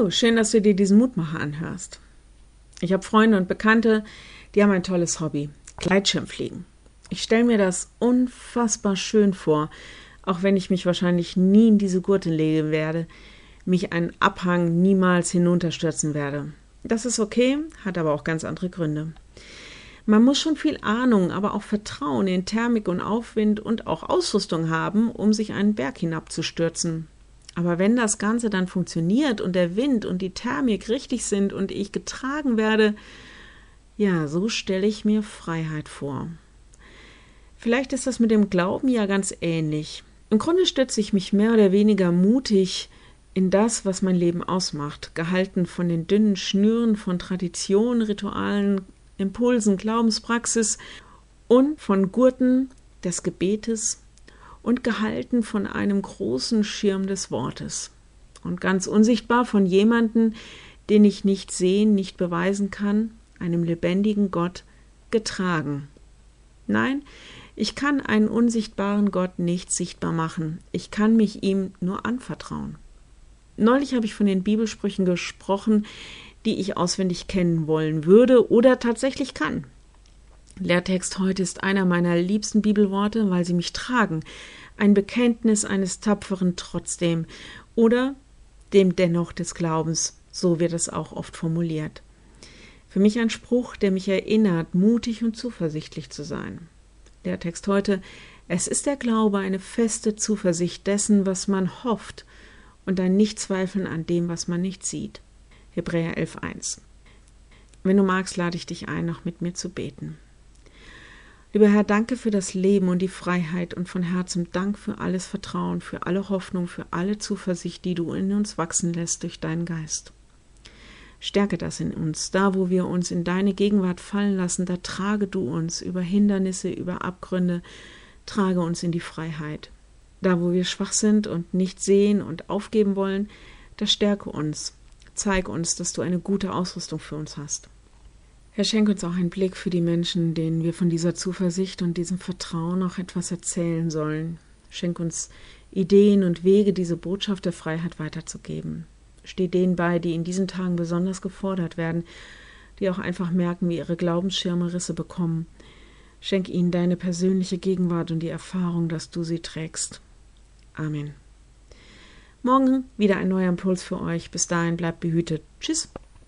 Hallo, schön, dass du dir diesen Mutmacher anhörst. Ich habe Freunde und Bekannte, die haben ein tolles Hobby, Gleitschirmfliegen. Ich stelle mir das unfassbar schön vor, auch wenn ich mich wahrscheinlich nie in diese Gurte legen werde, mich einen Abhang niemals hinunterstürzen werde. Das ist okay, hat aber auch ganz andere Gründe. Man muss schon viel Ahnung, aber auch Vertrauen in Thermik und Aufwind und auch Ausrüstung haben, um sich einen Berg hinabzustürzen. Aber wenn das Ganze dann funktioniert und der Wind und die Thermik richtig sind und ich getragen werde, ja, so stelle ich mir Freiheit vor. Vielleicht ist das mit dem Glauben ja ganz ähnlich. Im Grunde stütze ich mich mehr oder weniger mutig in das, was mein Leben ausmacht, gehalten von den dünnen Schnüren von Tradition, Ritualen, Impulsen, Glaubenspraxis und von Gurten des Gebetes und gehalten von einem großen Schirm des Wortes und ganz unsichtbar von jemanden, den ich nicht sehen, nicht beweisen kann, einem lebendigen Gott getragen. Nein, ich kann einen unsichtbaren Gott nicht sichtbar machen, ich kann mich ihm nur anvertrauen. Neulich habe ich von den Bibelsprüchen gesprochen, die ich auswendig kennen wollen würde oder tatsächlich kann. Lehrtext heute ist einer meiner liebsten Bibelworte, weil sie mich tragen. Ein Bekenntnis eines tapferen trotzdem oder dem dennoch des Glaubens, so wird es auch oft formuliert. Für mich ein Spruch, der mich erinnert, mutig und zuversichtlich zu sein. Lehrtext heute Es ist der Glaube eine feste Zuversicht dessen, was man hofft und ein Nichtzweifeln an dem, was man nicht sieht. Hebräer 11.1. Wenn du magst, lade ich dich ein, noch mit mir zu beten. Lieber Herr, danke für das Leben und die Freiheit und von Herzen Dank für alles Vertrauen, für alle Hoffnung, für alle Zuversicht, die du in uns wachsen lässt durch deinen Geist. Stärke das in uns. Da, wo wir uns in deine Gegenwart fallen lassen, da trage du uns über Hindernisse, über Abgründe, trage uns in die Freiheit. Da, wo wir schwach sind und nicht sehen und aufgeben wollen, da stärke uns. Zeig uns, dass du eine gute Ausrüstung für uns hast. Herr, schenk uns auch einen Blick für die Menschen, denen wir von dieser Zuversicht und diesem Vertrauen auch etwas erzählen sollen. Schenk uns Ideen und Wege, diese Botschaft der Freiheit weiterzugeben. Steh denen bei, die in diesen Tagen besonders gefordert werden, die auch einfach merken, wie ihre Glaubensschirme Risse bekommen. Schenk ihnen deine persönliche Gegenwart und die Erfahrung, dass du sie trägst. Amen. Morgen wieder ein neuer Impuls für euch. Bis dahin bleibt behütet. Tschüss.